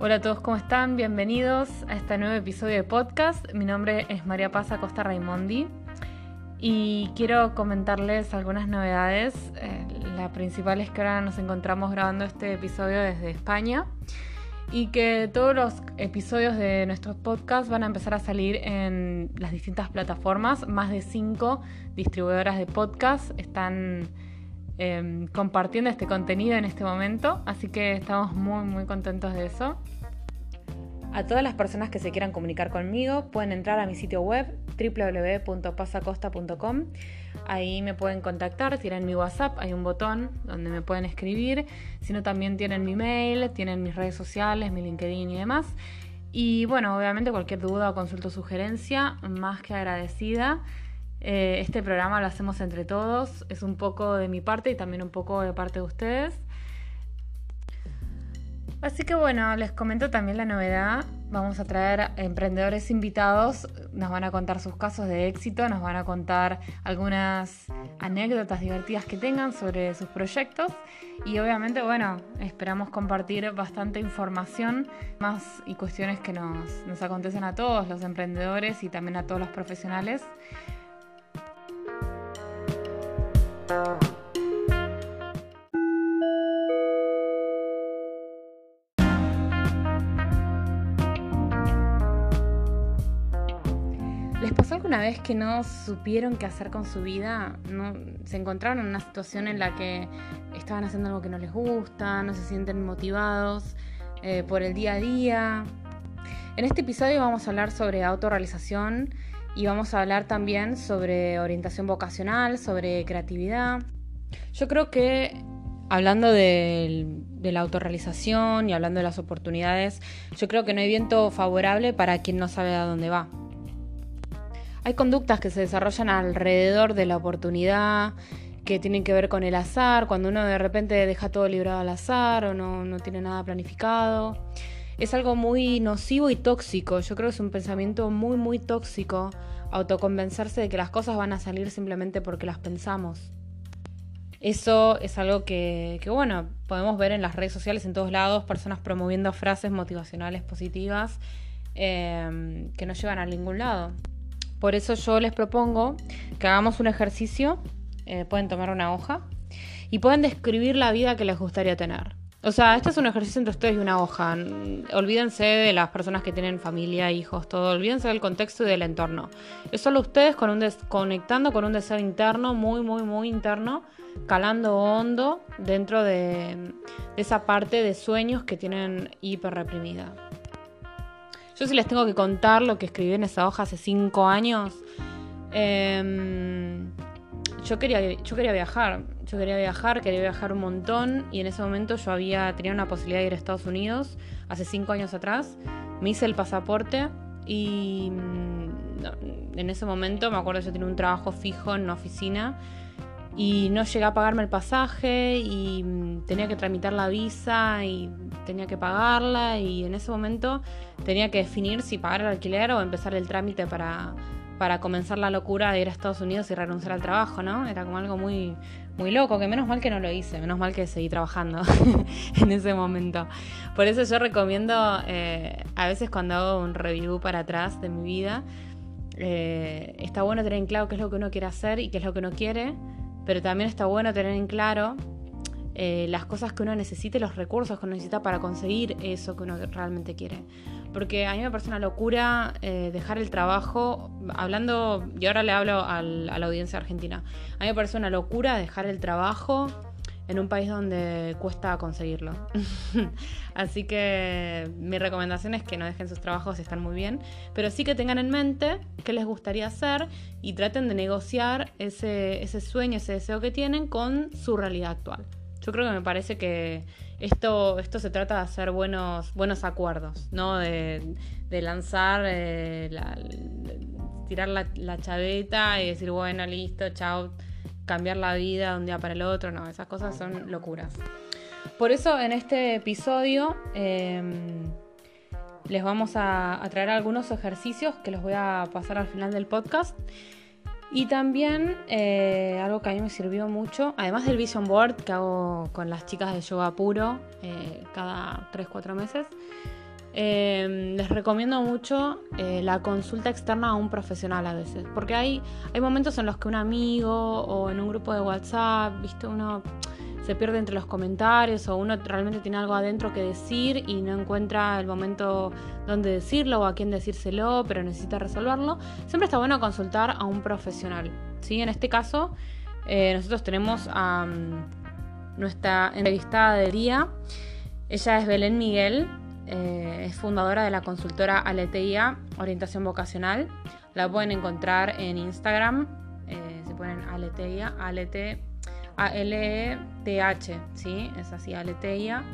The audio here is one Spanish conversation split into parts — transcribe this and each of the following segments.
Hola a todos, ¿cómo están? Bienvenidos a este nuevo episodio de podcast. Mi nombre es María Paz Costa Raimondi y quiero comentarles algunas novedades. Eh, la principal es que ahora nos encontramos grabando este episodio desde España y que todos los episodios de nuestros podcasts van a empezar a salir en las distintas plataformas. Más de cinco distribuidoras de podcast están Em, compartiendo este contenido en este momento, así que estamos muy muy contentos de eso. A todas las personas que se quieran comunicar conmigo pueden entrar a mi sitio web www.pasacosta.com. Ahí me pueden contactar, tienen mi WhatsApp, hay un botón donde me pueden escribir, sino también tienen mi mail, tienen mis redes sociales, mi LinkedIn y demás. Y bueno, obviamente cualquier duda consulta o sugerencia, más que agradecida. Eh, este programa lo hacemos entre todos, es un poco de mi parte y también un poco de parte de ustedes. Así que bueno, les comento también la novedad. Vamos a traer emprendedores invitados, nos van a contar sus casos de éxito, nos van a contar algunas anécdotas divertidas que tengan sobre sus proyectos y obviamente, bueno, esperamos compartir bastante información más y cuestiones que nos, nos acontecen a todos los emprendedores y también a todos los profesionales. ¿Les pasó alguna vez que no supieron qué hacer con su vida? ¿No? ¿Se encontraron en una situación en la que estaban haciendo algo que no les gusta, no se sienten motivados eh, por el día a día? En este episodio vamos a hablar sobre autorrealización y vamos a hablar también sobre orientación vocacional, sobre creatividad. Yo creo que hablando de, la autorrealización y hablando de las oportunidades, yo creo que no hay viento favorable para quien no sabe a dónde va. Hay conductas que se desarrollan alrededor de la oportunidad, que tienen que ver con el azar, cuando uno de repente deja todo librado al azar o no, no tiene nada planificado es algo muy nocivo y tóxico. Yo creo que es un pensamiento muy, muy tóxico autoconvencerse de que las cosas van a salir simplemente porque las pensamos. Eso es algo que, bueno, podemos ver en las redes sociales en todos lados, personas promoviendo frases motivacionales positivas em, que no llevan a ningún lado. Por eso yo les propongo que hagamos un ejercicio, eh, pueden tomar una hoja y pueden describir la vida que les gustaría tener. O sea, este es un ejercicio entre ustedes y una hoja. Olvídense de las personas que tienen familia, hijos, todo. Olvídense del contexto y del entorno. Es solo ustedes con un conectando con un deseo interno, muy, muy, muy interno, calando hondo dentro de, esa parte de sueños que tienen hiper reprimida. Yo si les tengo que contar lo que escribí en esa hoja hace cinco años, em, yo, quería, yo quería viajar yo quería viajar, quería viajar un montón y en ese momento yo había tenido una posibilidad de ir a Estados Unidos hace cinco años atrás. Me hice el pasaporte y mm, en ese momento me acuerdo yo tenía un trabajo fijo en una oficina y no llegué a pagarme el pasaje y mm, tenía que tramitar la visa y tenía que pagarla y en ese momento tenía que definir si pagar el alquiler o empezar el trámite para, para comenzar la locura de ir a Estados Unidos y renunciar al trabajo, ¿no? Era como algo muy, muy loco, que menos mal que no lo hice, menos mal que seguí trabajando en ese momento. Por eso yo recomiendo, eh, a veces cuando hago un review para atrás de mi vida, eh, está bueno tener en claro qué es lo que uno quiere hacer y qué es lo que uno quiere, pero también está bueno tener en claro eh, las cosas que uno necesita y los recursos que uno necesita para conseguir eso que uno realmente quiere. Porque a mí me parece una locura eh, dejar el trabajo, hablando, y ahora le hablo a la audiencia argentina, a mí me parece una locura dejar el trabajo en un país donde cuesta conseguirlo. Así que mi recomendación es que no dejen sus trabajos, están muy bien, pero sí que tengan en mente qué les gustaría hacer y traten de negociar ese, ese sueño, ese deseo que tienen con su realidad actual. Yo creo que me parece que esto, esto se trata de hacer buenos, buenos acuerdos, ¿no? De, lanzar, eh, tirar la, chaveta y decir, bueno, listo, chao, cambiar la vida de un día para el otro, no, esas cosas son locuras. Por eso en este episodio em, les vamos a traer algunos ejercicios que los voy a pasar al final del podcast y también eh, algo que a mí me sirvió mucho, además del Vision Board que hago con las chicas de yoga puro eh, cada 3-4 meses, eh, les recomiendo mucho eh, la consulta externa a un profesional a veces, porque hay, hay momentos en los que un amigo o en un grupo de WhatsApp, viste, uno se pierde entre los comentarios o uno realmente tiene algo adentro que decir y no encuentra el momento donde decirlo o a quién decírselo, pero necesita resolverlo, siempre está bueno consultar a un profesional. ¿sí? En este caso, eh, nosotros tenemos a mm, nuestra entrevistada de día. Ella es Belén Miguel, eh, es fundadora de la consultora Aleteia Orientación Vocacional. La pueden encontrar en Instagram, eh, se ponen Aleteia, Alete a-L-E-T-H, ¿sí? Es así, Aleteia,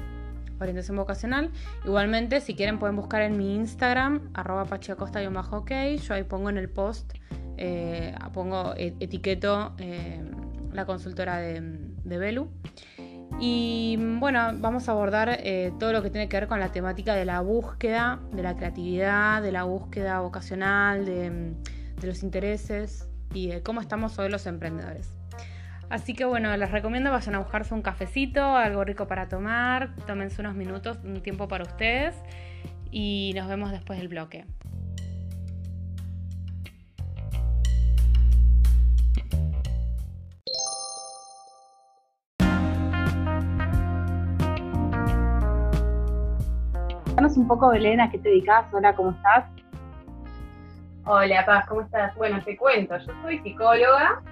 orientación vocacional. Igualmente, si quieren, pueden buscar en mi Instagram, arroba pachiacosta-ok. Yo ahí pongo en el post, eh, pongo e-, etiqueto eh, la consultora de, de Belu. Y bueno, vamos a abordar eh, todo lo que tiene que ver con la temática de la búsqueda, de la creatividad, de la búsqueda vocacional, de, de los intereses y de cómo estamos hoy los emprendedores. Así que bueno, les recomiendo vayan a buscarse un cafecito, algo rico para tomar, tómense unos minutos, un tiempo para ustedes y nos vemos después del bloque. Cuéntanos un poco, Belén, a qué te dedicas, hola, ¿cómo estás? Hola, Paz, ¿cómo estás? Bueno, te cuento, yo soy psicóloga,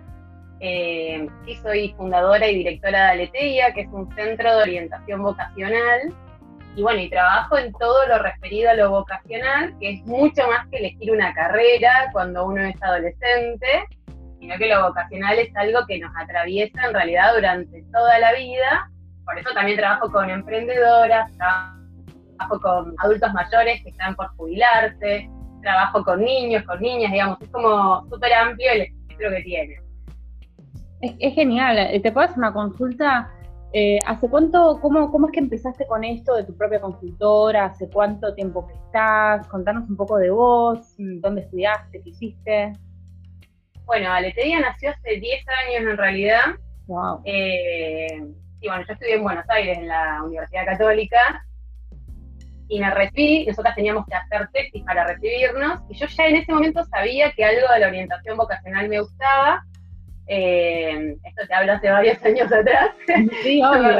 eh, sí soy fundadora y directora de Aleteia, que es un centro de orientación vocacional. Y bueno, y trabajo en todo lo referido a lo vocacional, que es mucho más que elegir una carrera cuando uno es adolescente, sino que lo vocacional es algo que nos atraviesa en realidad durante toda la vida. Por eso también trabajo con emprendedoras, trabajo con adultos mayores que están por jubilarse, trabajo con niños, con niñas, digamos, es como súper amplio el espectro que tiene. Es, genial. Eh, ¿Te puedo hacer una consulta? Eh, ¿Hace cuánto, cómo, cómo es que empezaste con esto de tu propia consultora? ¿Hace cuánto tiempo que estás? Contanos un poco de vos, dónde estudiaste, qué hiciste. Bueno, Aletedia nació hace 10 años en realidad. Wow. Eh, y bueno, yo estudié en Buenos Aires, en la Universidad Católica, y me recibí, nosotras teníamos que hacer tesis para recibirnos, y yo ya en ese momento sabía que algo de la orientación vocacional me gustaba, eh, esto te hablo hace varios años atrás. Sí, obvio.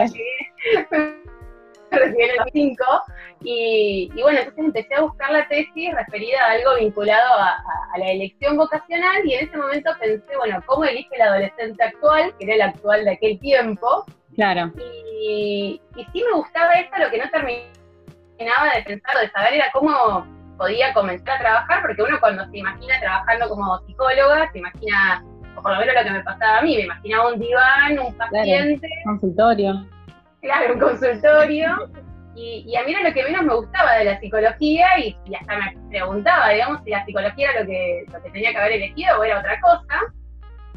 recibí en los 5 y, bueno, entonces empecé a buscar la tesis referida a algo vinculado a, la elección vocacional y en ese momento pensé, bueno, ¿cómo elige el adolescente actual, que era el actual de aquel tiempo? Claro. Y, y sí me gustaba esto, lo que no terminaba de pensar o de saber era cómo podía comenzar a trabajar, porque uno cuando se imagina trabajando como psicóloga, se imagina o por lo menos lo que me pasaba a mí, me imaginaba un diván, un paciente. consultorio. Claro, un consultorio. Y, a mí era lo que menos me gustaba de la psicología y, hasta me preguntaba, digamos, si la psicología era lo que, lo que tenía que haber elegido o era otra cosa.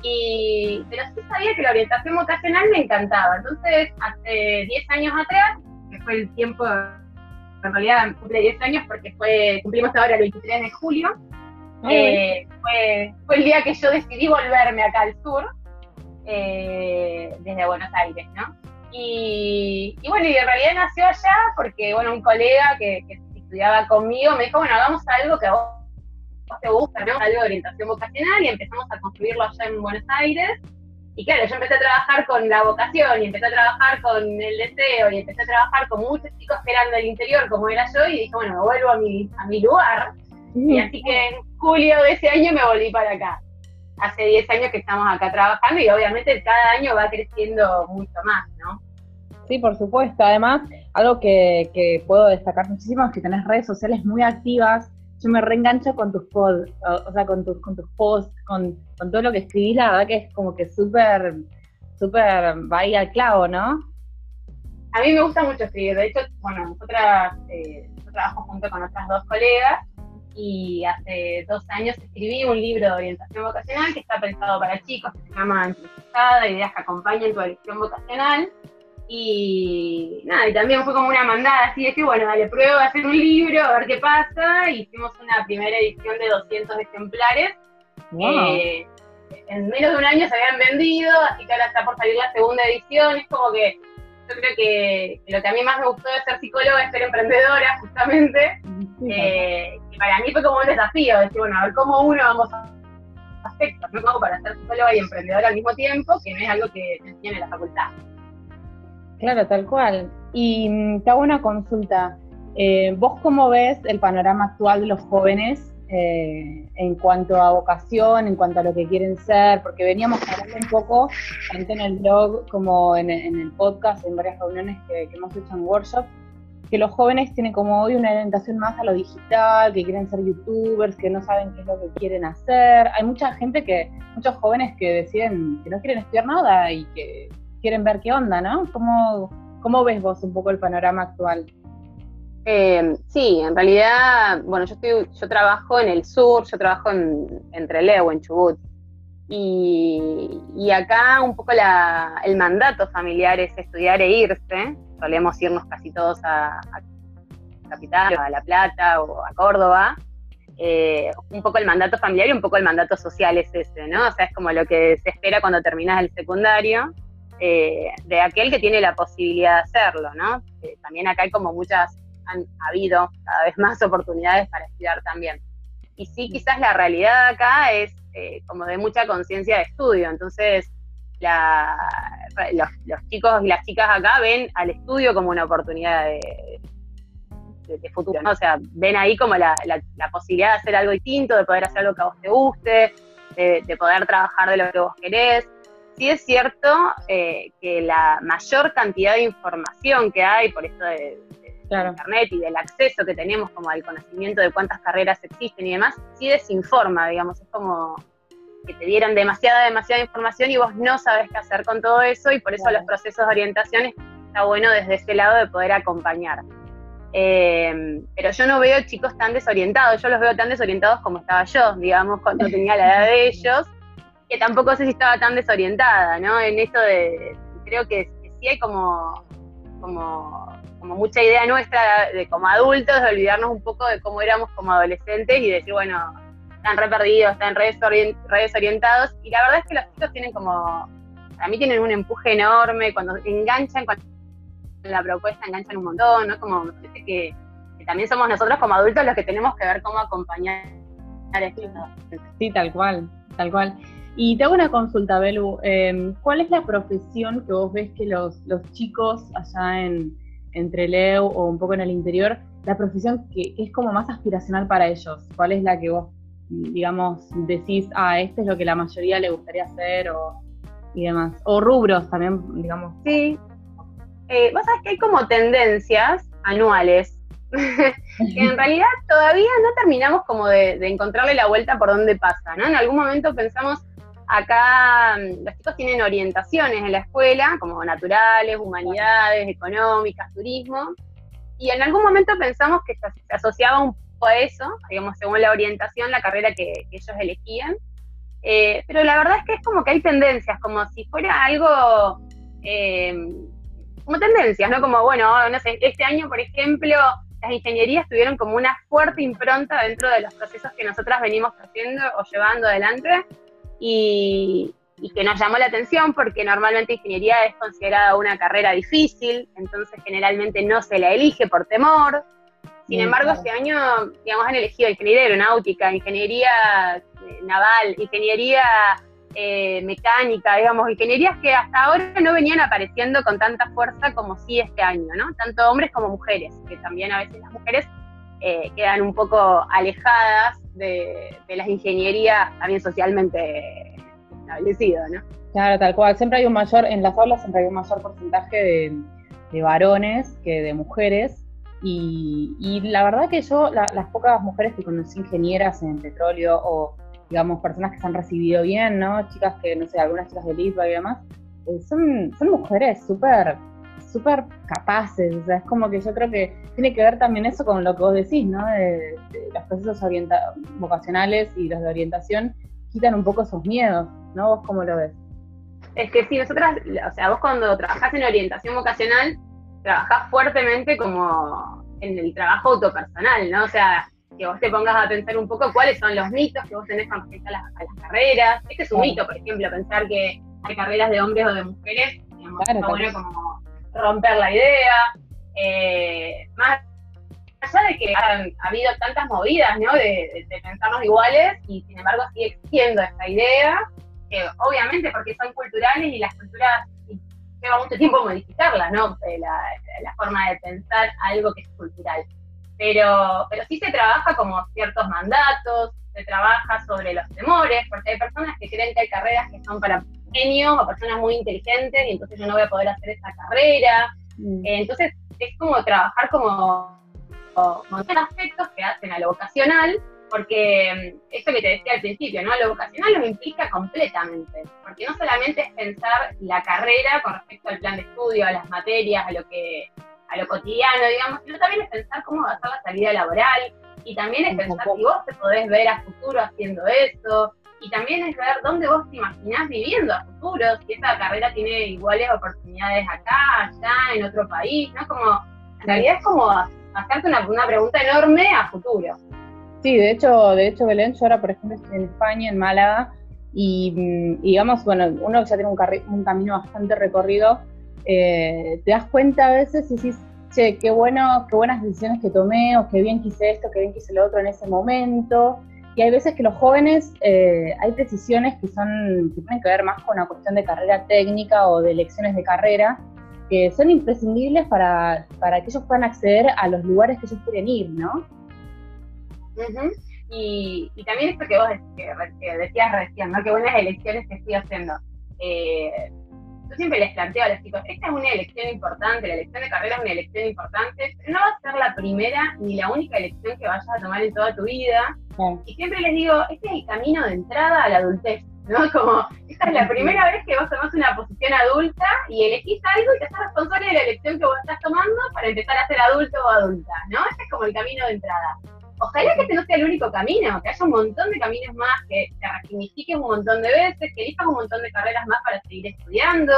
Y, pero sí sabía que la orientación vocacional me encantaba. Entonces, hace 10 años atrás, que fue el tiempo, en realidad cumple 10 años porque fue cumplimos ahora el 23 de julio, eh, fue, fue, el día que yo decidí volverme acá al sur, eh, desde Buenos Aires, ¿no? Y, bueno, y en realidad nació allá porque, bueno, un colega que, estudiaba conmigo me dijo, bueno, hagamos algo que a vos te gusta, ¿no? Algo de orientación vocacional y empezamos a construirlo allá en Buenos Aires. Y claro, yo empecé a trabajar con la vocación y empecé a trabajar con el deseo y empecé a trabajar con muchos chicos que eran del interior como era yo y dije, bueno, me vuelvo a mi, a mi lugar y así que julio de ese año me volví para acá. Hace 10 años que estamos acá trabajando y obviamente cada año va creciendo mucho más, ¿no? Sí, por supuesto. Además, algo que, puedo destacar muchísimo es que tenés redes sociales muy activas. Yo me reengancho con tus posts, o, sea, con, tus con tus posts, con, todo lo que escribís, la verdad que es como que súper, súper va ahí al clavo, ¿no? A mí me gusta mucho escribir. De hecho, bueno, nosotras, eh, yo trabajo junto con otras dos colegas y hace dos años escribí un libro de orientación vocacional que está pensado para chicos, que se llama Entrevistada, ideas que acompañan tu elección vocacional. Y nada, y también fue como una mandada así de que, bueno, dale, pruebo a hacer un libro, a ver qué pasa. Hicimos una primera edición de 200 ejemplares. Eh, en menos de un año se habían vendido, así que ahora está por salir la segunda edición. Es como que yo creo que, lo que a mí más me gustó de ser psicóloga es ser emprendedora, justamente. Eh, y para mí fue como un desafío, decir, bueno, a ver cómo uno vamos a aspectos, ¿no? Como para ser psicóloga y emprendedora al mismo tiempo, que no es algo que tiene la facultad. Claro, tal cual. Y mm, te hago una consulta. Eh, ¿Vos cómo ves el panorama actual de los jóvenes eh, en cuanto a vocación, en cuanto a lo que quieren ser? Porque veníamos hablando un poco, tanto en el blog como en, el podcast, en varias reuniones que, que hemos hecho en workshops, que los jóvenes tienen como hoy una orientación más a lo digital, que quieren ser youtubers, que no saben qué es lo que quieren hacer. Hay mucha gente que, muchos jóvenes que deciden que no quieren estudiar nada y que quieren ver qué onda, ¿no? ¿Cómo, cómo ves vos un poco el panorama actual? Eh, sí, en realidad, bueno, yo estoy, yo trabajo en el sur, yo trabajo en, entre Leo, en Chubut. Y, y, acá un poco la, el mandato familiar es estudiar e irse. Solemos irnos casi todos a, a Capital, a La Plata o a Córdoba. Eh, un poco el mandato familiar y un poco el mandato social es ese, ¿no? O sea, es como lo que se espera cuando terminas el secundario. Eh, de aquel que tiene la posibilidad de hacerlo, ¿no? Eh, también acá hay como muchas, han habido cada vez más oportunidades para estudiar también. Y sí, quizás la realidad acá es eh, como de mucha conciencia de estudio, entonces los, chicos y las chicas acá ven al estudio como una oportunidad de, futuro, ¿no? O sea, ven ahí como la, posibilidad de hacer algo distinto, de poder hacer algo que a vos te guste, de poder trabajar de lo que vos querés, sí es cierto eh, que la mayor cantidad de información que hay por esto de, Internet y del acceso que tenemos como al conocimiento de cuántas carreras existen y demás, sí desinforma, digamos, es como que te dieron demasiada, demasiada información y vos no sabes qué hacer con todo eso y por eso los procesos de orientación está bueno desde ese lado de poder acompañar. Eh, pero yo no veo chicos tan desorientados, yo los veo tan desorientados como estaba yo, digamos, cuando tenía la edad de ellos, que tampoco sé si estaba tan desorientada, ¿no? En esto de, creo que, sí hay como, como, como, mucha idea nuestra de como adultos de olvidarnos un poco de cómo éramos como adolescentes y decir, bueno, están re perdidos, están re, desorientados. Y la verdad es que los chicos tienen como, a mí tienen un empuje enorme, cuando enganchan con la propuesta enganchan un montón, ¿no? Como que, también somos nosotros como adultos los que tenemos que ver cómo acompañar a estos Sí, tal cual, tal cual. Y te hago una consulta, Belu. Em, ¿Cuál es la profesión que vos ves que los, los chicos allá en entre Leo o un poco en el interior, la profesión que, es como más aspiracional para ellos? ¿Cuál es la que vos, digamos, decís, ah, este es lo que la mayoría le gustaría hacer o, y demás? O rubros también, digamos. Sí. Eh, vos sabés que hay como tendencias anuales que en realidad todavía no terminamos como de, de, encontrarle la vuelta por dónde pasa, ¿no? En algún momento pensamos, Acá mm, los chicos tienen orientaciones en la escuela, como naturales, humanidades, económicas, turismo, y en algún momento pensamos que se, asociaba un poco a eso, digamos, según la orientación, la carrera que, ellos elegían. Eh, pero la verdad es que es como que hay tendencias, como si fuera algo, eh, como tendencias, ¿no? Como, bueno, no sé, este año, por ejemplo, las ingenierías tuvieron como una fuerte impronta dentro de los procesos que nosotras venimos haciendo o llevando adelante, y, que nos llamó la atención porque normalmente ingeniería es considerada una carrera difícil, entonces generalmente no se la elige por temor. Sin embargo, este año, digamos, han elegido ingeniería aeronáutica, ingeniería eh, naval, ingeniería eh, mecánica, digamos, ingenierías que hasta ahora no venían apareciendo con tanta fuerza como sí este año, ¿no? Tanto hombres como mujeres, que también a veces las mujeres eh, quedan un poco alejadas de, las ingenierías también socialmente establecidas, ¿no? Claro, tal cual. Siempre hay un mayor, en las aulas siempre hay un mayor porcentaje de, varones que de mujeres. Y, la verdad que yo, las pocas mujeres que conocí ingenieras en petróleo o, digamos, personas que se han recibido bien, ¿no? Chicas que, no sé, algunas chicas de Litva y demás, eh, son, son mujeres súper súper capaces, o sea, es como que yo creo que tiene que ver también eso con lo que vos decís, ¿no? De, los procesos vocacionales y los de orientación quitan un poco esos miedos, ¿no? ¿Vos cómo lo ves? Es que sí, nosotras, o sea, vos cuando trabajás en orientación vocacional, trabajás fuertemente como en el trabajo autopersonal, ¿no? O sea, que vos te pongas a pensar un poco cuáles son los mitos que vos tenés con respecto a las, carreras. Este es un mito, por ejemplo, pensar que hay carreras de hombres o de mujeres, digamos, claro, bueno como romper la idea. Eh, más allá de que han habido tantas movidas, ¿no? De, pensarnos iguales y sin embargo sigue existiendo esta idea, que obviamente porque son culturales y las culturas lleva mucho tiempo modificarlas, ¿no? Eh, la, la, forma de pensar algo que es cultural. Pero, pero sí se trabaja como ciertos mandatos, se trabaja sobre los temores, porque hay personas que creen que hay carreras que son para o personas muy inteligentes y entonces yo no voy a poder hacer esa carrera. Mm. Eh, entonces es como trabajar como con aspectos que hacen a lo vocacional, porque mm, esto que te decía al principio, ¿no? Lo vocacional lo implica completamente, porque no solamente es pensar la carrera con respecto al plan de estudio, a las materias, a lo que a lo cotidiano, digamos, sino también es pensar cómo va a ser la salida laboral, y también es pensar si vos te podés ver a futuro haciendo eso, y también es ver dónde vos te imaginás viviendo a futuro, si esa carrera tiene iguales oportunidades acá, allá, en otro país, ¿no? Como, en realidad es como hacerte una, una pregunta enorme a futuro. Sí, de hecho, de hecho, Belén, yo ahora, por ejemplo, estoy en España, en Málaga, y, mm, digamos, bueno, uno ya tiene un, un camino bastante recorrido, eh, te das cuenta a veces y dices, che, qué, bueno, qué buenas decisiones que tomé, o qué bien quise esto, qué bien quise lo otro en ese momento. Y hay veces que los jóvenes, eh, hay decisiones que son, que tienen que ver más con una cuestión de carrera técnica o de elecciones de carrera, que son imprescindibles para, para que ellos puedan acceder a los lugares que ellos quieren ir, ¿no? y, y, también esto que vos que, decías recién, ¿no? Qué buenas elecciones que estoy haciendo. Eh, yo siempre les planteo a los chicos, esta es una elección importante, la elección de carrera es una elección importante, pero no va a ser la primera ni la única elección que vayas a tomar en toda tu vida. Y siempre les digo, este es el camino de entrada a la adultez. ¿no? Como, esta es la primera vez que vos tomás una posición adulta y elegís algo y te haces responsable de la elección que vos estás tomando para empezar a ser adulto o adulta, ¿no? Ese es como el camino de entrada. Ojalá que este no sea el único camino, que haya un montón de caminos más, que te resignifiques un montón de veces, que elijas un montón de carreras más para seguir estudiando,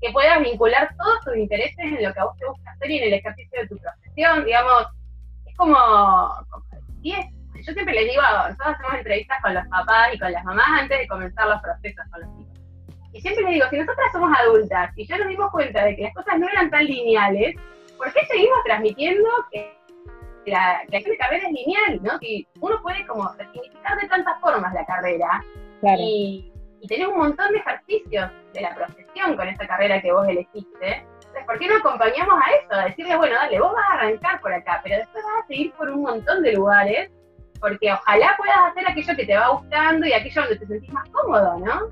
que puedas vincular todos tus intereses en lo que a vos te gusta hacer y en el ejercicio de tu profesión, digamos, es como, como yo siempre les digo, nosotros hacemos entrevistas con los papás y con las mamás antes de comenzar los procesos con los hijos. Y siempre les digo, si nosotras somos adultas y ya nos dimos cuenta de que las cosas no eran tan lineales, ¿por qué seguimos transmitiendo que la, que la carrera es lineal, ¿no? Que uno puede como resignificar de tantas formas la carrera y, y tener un montón de ejercicios de la profesión con esa carrera que vos elegiste. Entonces, ¿por qué no acompañamos a eso? A decirle, bueno, dale, vos vas a arrancar por acá, pero después vas a seguir por un montón de lugares porque ojalá puedas hacer aquello que te va gustando y aquello donde te sentís más cómodo, ¿no?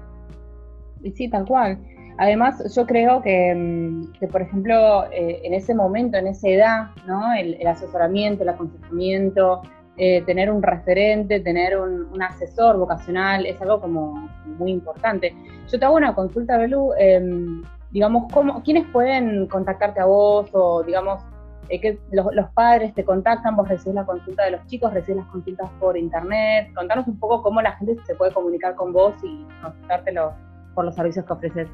Y sí, tal cual. Además, yo creo que, mm, por ejemplo, eh, en ese momento, en esa edad, ¿no? el, asesoramiento, el aconsejamiento, eh, tener un referente, tener un, asesor vocacional, es algo como muy importante. Yo te hago una consulta, Belu, em, digamos, ¿cómo, ¿quiénes pueden contactarte a vos o, digamos, eh, los, padres te contactan, vos recibís la consulta de los chicos, recibís las consultas por internet. Contanos un poco cómo la gente se puede comunicar con vos y consultártelo por los servicios que ofreces.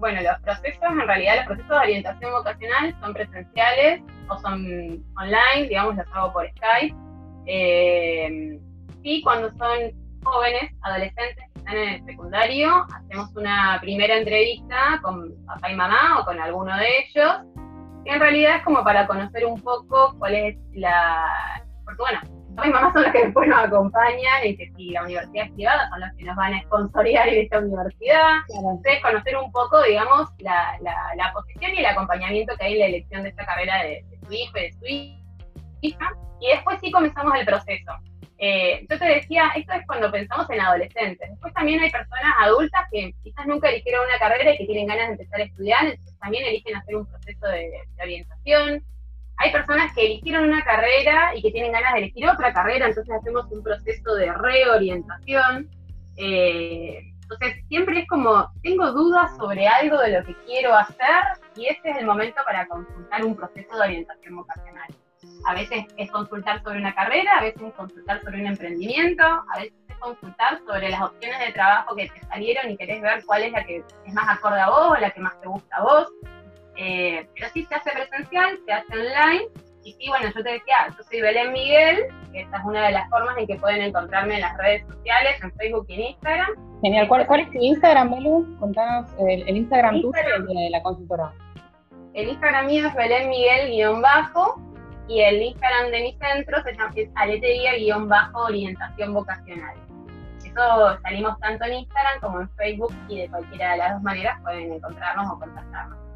Bueno, los procesos, en realidad, los procesos de orientación vocacional son presenciales o son online, digamos, los hago por Skype. Eh, y cuando son jóvenes, adolescentes que están en el secundario, hacemos una primera entrevista con papá y mamá o con alguno de ellos en realidad es como para conocer un poco cuál es la... Porque bueno, mis mamás son las que después nos acompañan y que si la universidad es privada son las que nos van a sponsorear en esta universidad. Entonces, conocer un poco, digamos, la, la, posición y el acompañamiento que hay en la elección de esta carrera de, de su hijo y de su hija. Y después sí comenzamos el proceso. Eh, yo te decía, esto es cuando pensamos en adolescentes. Después también hay personas adultas que quizás nunca eligieron una carrera y que tienen ganas de empezar a estudiar, entonces también eligen hacer un proceso de, orientación. Hay personas que eligieron una carrera y que tienen ganas de elegir otra carrera, entonces hacemos un proceso de reorientación. Eh, entonces siempre es como, tengo dudas sobre algo de lo que quiero hacer y este es el momento para consultar un proceso de orientación vocacional. A veces es consultar sobre una carrera, a veces es consultar sobre un emprendimiento, a veces es consultar sobre las opciones de trabajo que te salieron y querés ver cuál es la que es más acorde a vos o la que más te gusta a vos. Eh, pero sí se hace presencial, se hace online. Y sí, bueno, yo te decía, yo soy Belén Miguel, esta es una de las formas en que pueden encontrarme en las redes sociales, en Facebook y en Instagram. Genial. ¿Cuál, es tu Instagram, Belu? Contanos el, Instagram, tuyo y el de la consultora. el Instagram mío es Belén Miguel-bajo y el Instagram de mi centro se llama, es aletería-orientación vocacional. Eso salimos tanto en Instagram como en Facebook y de cualquiera de las dos maneras pueden encontrarnos o contactarnos.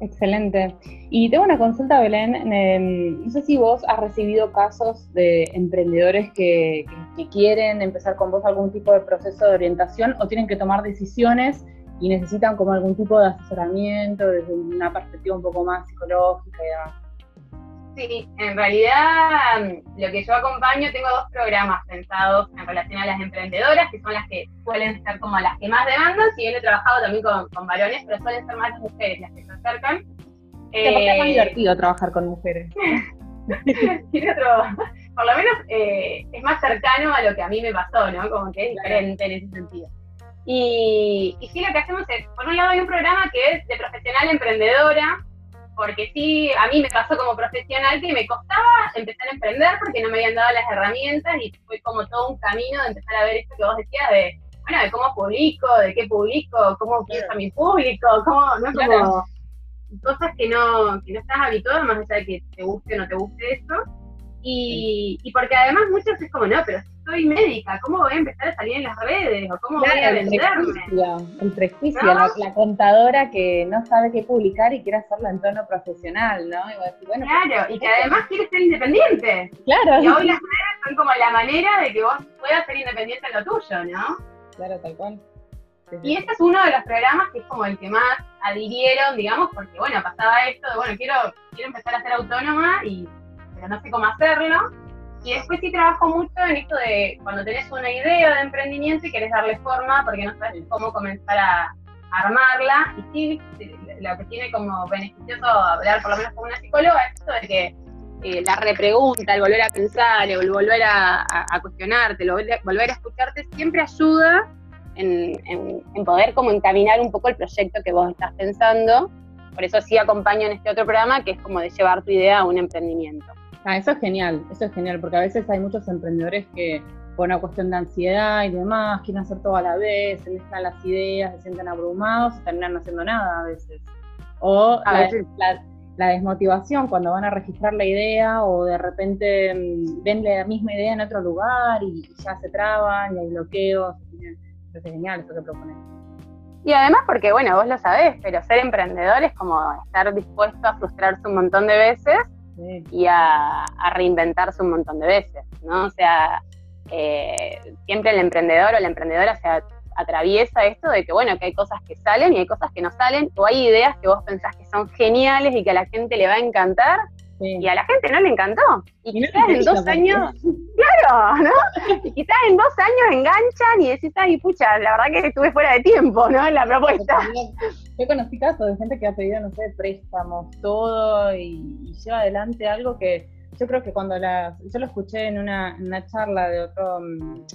Excelente. Y tengo una consulta, Belén. Em, no sé si vos has recibido casos de emprendedores que, que, quieren empezar con vos algún tipo de proceso de orientación o tienen que tomar decisiones y necesitan como algún tipo de asesoramiento desde una perspectiva un poco más psicológica y demás. Sí, en realidad lo que yo acompaño, tengo dos programas pensados en relación a las emprendedoras, que son las que suelen ser como las que más demandan, si bien he trabajado también con, varones, pero suelen ser más las mujeres las que se acercan. es muy eh, divertido trabajar con mujeres. Otro, por lo menos eh, es más cercano a lo que a mí me pasó, ¿no? Como que es diferente en ese sentido. Y, y sí, lo que hacemos es, por un lado hay un programa que es de profesional emprendedora, porque sí, a mí me pasó como profesional que me costaba empezar a emprender porque no me habían dado las herramientas y fue como todo un camino de empezar a ver esto que vos decías de, bueno, de cómo publico, de qué publico, cómo piensa mi público, cómo, ¿no? Como cosas que no, que no estás habituado, más allá de que te guste o no te guste eso. Y, y porque además muchos es como, no, pero soy médica, ¿cómo voy a empezar a salir en las redes? ¿O cómo voy a venderme? El prejuicio, la, contadora que no sabe qué publicar y quiere hacerlo en tono profesional, ¿no? Y bueno, claro, y que además quiere ser independiente. Claro. Y hoy las redes son como la manera de que vos puedas ser independiente en lo tuyo, ¿no? Claro, tal cual. Y este es uno de los programas que es como el que más adhirieron, digamos, porque bueno, pasaba esto de bueno, quiero, quiero empezar a ser autónoma y no sé cómo hacerlo y después sí trabajo mucho en esto de cuando tenés una idea de emprendimiento y querés darle forma porque no sabes cómo comenzar a armarla. Y sí, lo que tiene como beneficioso hablar por lo menos con una psicóloga es esto de que eh, la repregunta, el volver a pensar, el volver a, cuestionarte, el volver, a escucharte, siempre ayuda en, en, poder como encaminar un poco el proyecto que vos estás pensando. Por eso sí acompaño en este otro programa que es como de llevar tu idea a un emprendimiento. Ah, eso es genial, eso es genial, porque a veces hay muchos emprendedores que por una cuestión de ansiedad y demás, quieren hacer todo a la vez, se mezclan las ideas, se sienten abrumados y terminan no haciendo nada a veces. O la, desmotivación cuando van a registrar la idea o de repente mm, ven la misma idea en otro lugar y ya se traban y hay bloqueos. Eso es genial, eso que propones. Y además porque, bueno, vos lo sabés, pero ser emprendedor es como estar dispuesto a frustrarse un montón de veces y a, reinventarse un montón de veces, ¿no? O sea, eh, siempre el emprendedor o la emprendedora se atraviesa esto de que, bueno, que hay cosas que salen y hay cosas que no salen, o hay ideas que vos pensás que son geniales y que a la gente le va a encantar, y a la gente no le encantó. Y, quizás en dos años, claro, ¿no? Y quizás en dos años enganchan y decís, ay, pucha, la verdad que estuve fuera de tiempo, ¿no? En la propuesta. Yo conocí casos de gente que ha pedido, no sé, préstamos, todo, y, lleva adelante algo que yo creo que cuando la, yo lo escuché en una, charla de otro, mm,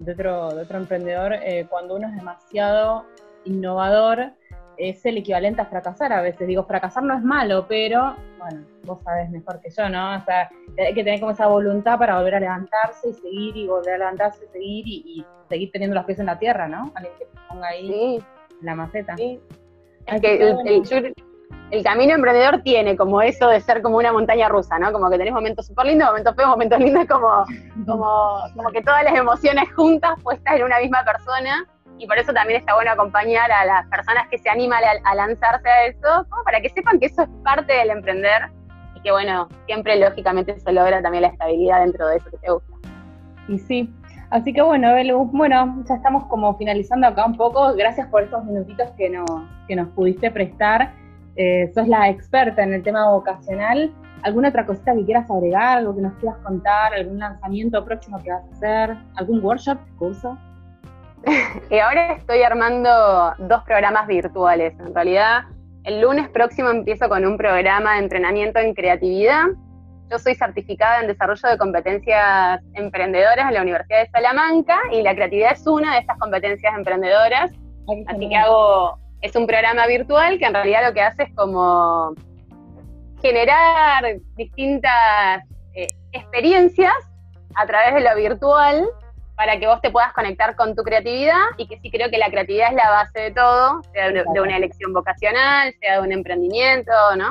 de otro, de otro emprendedor, eh, cuando uno es demasiado innovador, es el equivalente a fracasar a veces. Digo, fracasar no es malo, pero, bueno, vos sabés mejor que yo, ¿no? O sea, hay que tener como esa voluntad para volver a levantarse y seguir y volver a levantarse y seguir y, seguir teniendo los pies en la tierra, ¿no? Alguien que ponga ahí la maceta. Sí que el, camino emprendedor tiene como eso de ser como una montaña rusa, ¿no? Como que tenés momentos súper lindos, momentos feos, momentos lindos, como, como, como que todas las emociones juntas puestas en una misma persona. Y por eso también está bueno acompañar a las personas que se animan a, lanzarse a eso, para que sepan que eso es parte del emprender y que, bueno, siempre lógicamente se logra también la estabilidad dentro de eso que te gusta. Y sí, Así que bueno, Belu, bueno, ya estamos como finalizando acá un poco. Gracias por estos minutitos que nos, que nos pudiste prestar. Eh, sos la experta en el tema vocacional. ¿Alguna otra cosita que quieras agregar? ¿Algo que nos quieras contar? ¿Algún lanzamiento próximo que vas a hacer? ¿Algún workshop, curso? Y ahora estoy armando dos programas virtuales. En realidad, el lunes próximo empiezo con un programa de entrenamiento en creatividad yo soy certificada en desarrollo de competencias emprendedoras en la Universidad de Salamanca y la creatividad es una de estas competencias emprendedoras. Así que hago, es un programa virtual que en realidad lo que hace es como generar distintas eh, experiencias a través de lo virtual para que vos te puedas conectar con tu creatividad y que sí creo que la creatividad es la base de todo, sea de, una elección vocacional, sea de un emprendimiento, ¿no?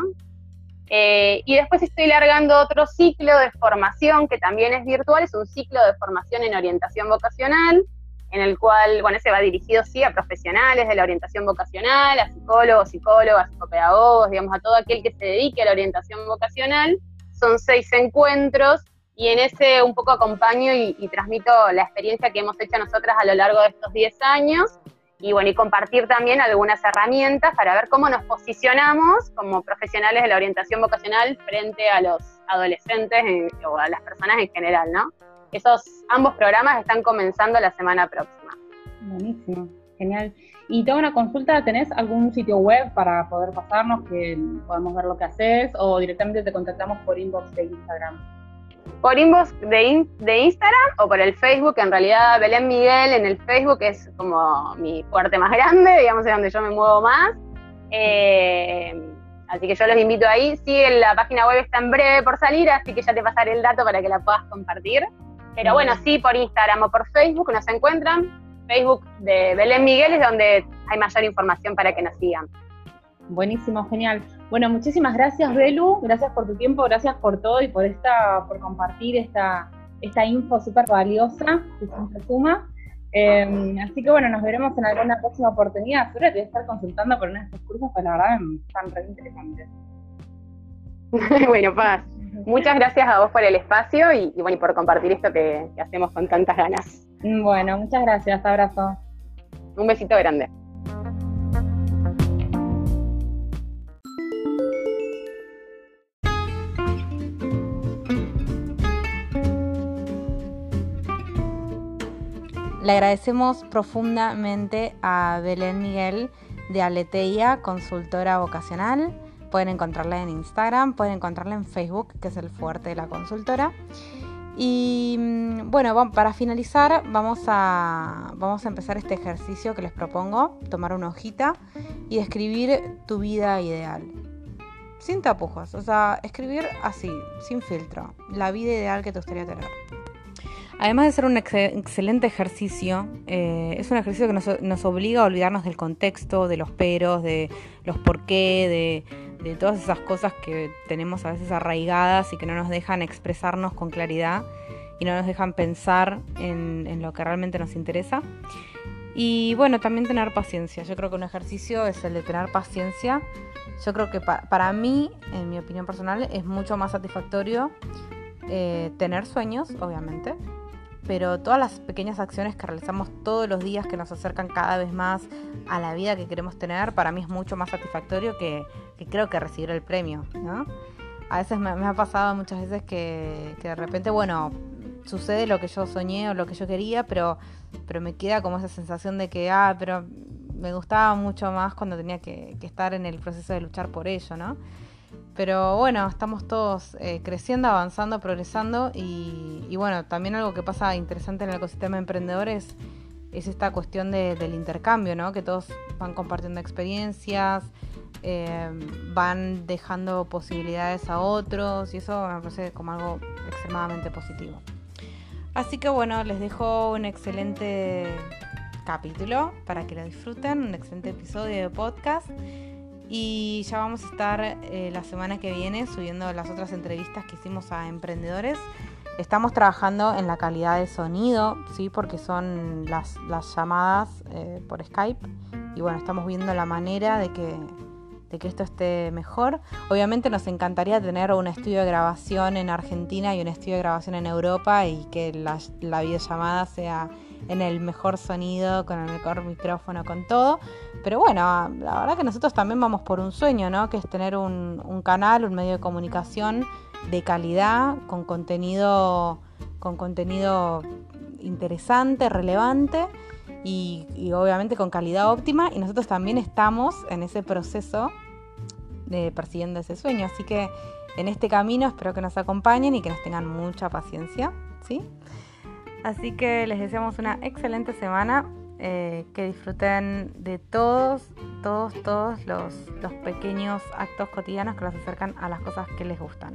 Eh, y después estoy largando otro ciclo de formación que también es virtual, es un ciclo de formación en orientación vocacional, en el cual, bueno, ese va dirigido sí a profesionales de la orientación vocacional, a psicólogos, psicólogas, psicopedagogos, digamos, a todo aquel que se dedique a la orientación vocacional. Son seis encuentros y en ese un poco acompaño y, y transmito la experiencia que hemos hecho nosotras a lo largo de estos 10 años y bueno, y compartir también algunas herramientas para ver cómo nos posicionamos como profesionales de la orientación vocacional frente a los adolescentes o a las personas en general, ¿no? Esos ambos programas están comenzando la semana próxima. Buenísimo, genial. Y tengo una consulta, ¿tenés algún sitio web para poder pasarnos que podamos ver lo que haces o directamente te contactamos por inbox de Instagram? Por inbox de, de, Instagram o por el Facebook, en realidad Belén Miguel en el Facebook es como mi fuerte más grande, digamos, es donde yo me muevo más. Eh, así que yo los invito ahí. Sí, la página web está en breve por salir, así que ya te pasaré el dato para que la puedas compartir. Pero bueno, sí, por Instagram o por Facebook nos encuentran. Facebook de Belén Miguel es donde hay mayor información para que nos sigan. Buenísimo, genial. Bueno, muchísimas gracias, Belu. Gracias por tu tiempo, gracias por todo y por esta, por compartir esta, esta info súper valiosa que siempre suma. Em, así que bueno, nos veremos en alguna próxima oportunidad. Seguro te voy a estar consultando por uno de estos cursos, pues la verdad están re interesantes. bueno, Paz, muchas gracias a vos por el espacio y, bueno, y por compartir esto que hacemos con tantas ganas. Bueno, muchas gracias, abrazo. Un besito grande. Le agradecemos profundamente a Belén Miguel de Aleteia, consultora vocacional. Pueden encontrarla en Instagram, pueden encontrarla en Facebook, que es el fuerte de la consultora. Y mm, bueno, para finalizar vamos a, vamos a empezar este ejercicio que les propongo, tomar una hojita y escribir tu vida ideal. Sin tapujos, o sea, escribir así, sin filtro, la vida ideal que te gustaría tener. Además de ser un excelente ejercicio, eh, es un ejercicio que nos, obliga a olvidarnos del contexto, de los peros, de los por qué, de, todas esas cosas que tenemos a veces arraigadas y que no nos dejan expresarnos con claridad y no nos dejan pensar en, lo que realmente nos interesa. Y bueno, también tener paciencia. Yo creo que un ejercicio es el de tener paciencia. Yo creo que para mí, en mi opinión personal, es mucho más satisfactorio eh, tener sueños, obviamente, pero todas las pequeñas acciones que realizamos todos los días que nos acercan cada vez más a la vida que queremos tener, para mí es mucho más satisfactorio que, creo que recibir el premio, ¿no? A veces me, ha pasado muchas veces que, de repente, bueno, sucede lo que yo soñé o lo que yo quería, pero, pero me queda como esa sensación de que, ah, pero me gustaba mucho más cuando tenía que, que estar en el proceso de luchar por ello, ¿no? Pero bueno, estamos todos eh, creciendo, avanzando, progresando y, bueno, también algo que pasa interesante en el ecosistema de emprendedores es esta cuestión del intercambio, ¿no? Que todos van compartiendo experiencias, eh, van dejando posibilidades a otros y eso me parece como algo extremadamente positivo. Así que bueno, les dejo un excelente capítulo para que lo disfruten, un excelente episodio de podcast. Y ya vamos a estar eh, la semana que viene subiendo las otras entrevistas que hicimos a emprendedores. Estamos trabajando en la calidad de sonido, ¿sí? porque son las, llamadas eh, por Skype. Y bueno, estamos viendo la manera de que, de que esto esté mejor. Obviamente nos encantaría tener un estudio de grabación en Argentina y un estudio de grabación en Europa y que la, la videollamada sea en el mejor sonido, con el mejor micrófono, con todo. Pero bueno, la verdad que nosotros también vamos por un sueño, ¿no? Que es tener un, canal, un medio de comunicación de calidad, con contenido, con contenido interesante, relevante y, y, obviamente con calidad óptima. Y nosotros también estamos en ese proceso de persiguiendo ese sueño. Así que en este camino espero que nos acompañen y que nos tengan mucha paciencia. ¿sí? Así que les deseamos una excelente semana, eh, que disfruten de todos, todos, todos los, los pequeños actos cotidianos que los acercan a las cosas que les gustan.